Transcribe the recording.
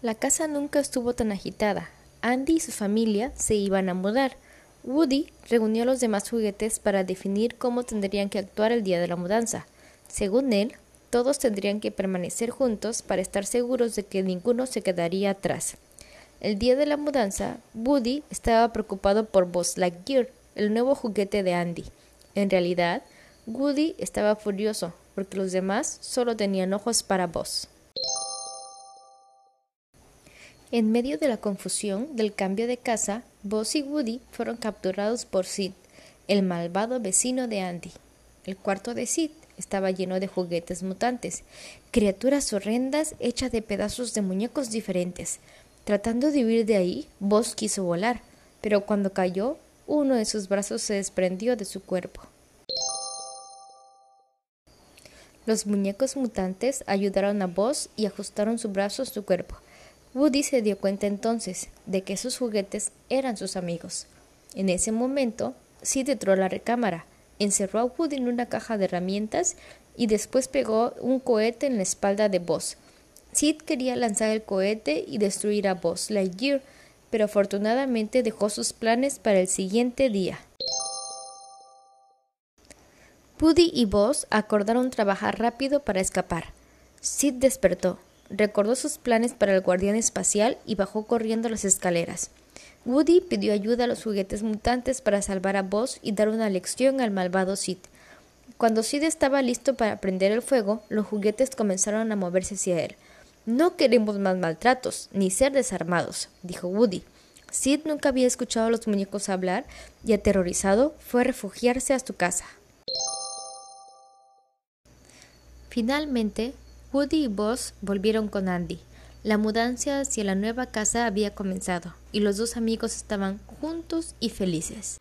La casa nunca estuvo tan agitada. Andy y su familia se iban a mudar. Woody reunió a los demás juguetes para definir cómo tendrían que actuar el día de la mudanza. Según él, todos tendrían que permanecer juntos para estar seguros de que ninguno se quedaría atrás. El día de la mudanza, Woody estaba preocupado por Buzz Lightyear, el nuevo juguete de Andy. En realidad, Woody estaba furioso porque los demás solo tenían ojos para Buzz. En medio de la confusión del cambio de casa, Buzz y Woody fueron capturados por Sid, el malvado vecino de Andy. El cuarto de Sid estaba lleno de juguetes mutantes, criaturas horrendas hechas de pedazos de muñecos diferentes. Tratando de huir de ahí, Buzz quiso volar, pero cuando cayó, uno de sus brazos se desprendió de su cuerpo. Los muñecos mutantes ayudaron a Buzz y ajustaron su brazo a su cuerpo. Woody se dio cuenta entonces de que sus juguetes eran sus amigos. En ese momento, Sid entró a la recámara, encerró a Woody en una caja de herramientas y después pegó un cohete en la espalda de Buzz. Sid quería lanzar el cohete y destruir a Buzz Lightyear, pero afortunadamente dejó sus planes para el siguiente día. Woody y Buzz acordaron trabajar rápido para escapar. Sid despertó recordó sus planes para el guardián espacial y bajó corriendo las escaleras. Woody pidió ayuda a los juguetes mutantes para salvar a Buzz y dar una lección al malvado Sid. Cuando Sid estaba listo para prender el fuego, los juguetes comenzaron a moverse hacia él. No queremos más maltratos, ni ser desarmados, dijo Woody. Sid nunca había escuchado a los muñecos hablar y, aterrorizado, fue a refugiarse a su casa. Finalmente, Woody y Buzz volvieron con Andy. La mudanza hacia la nueva casa había comenzado y los dos amigos estaban juntos y felices.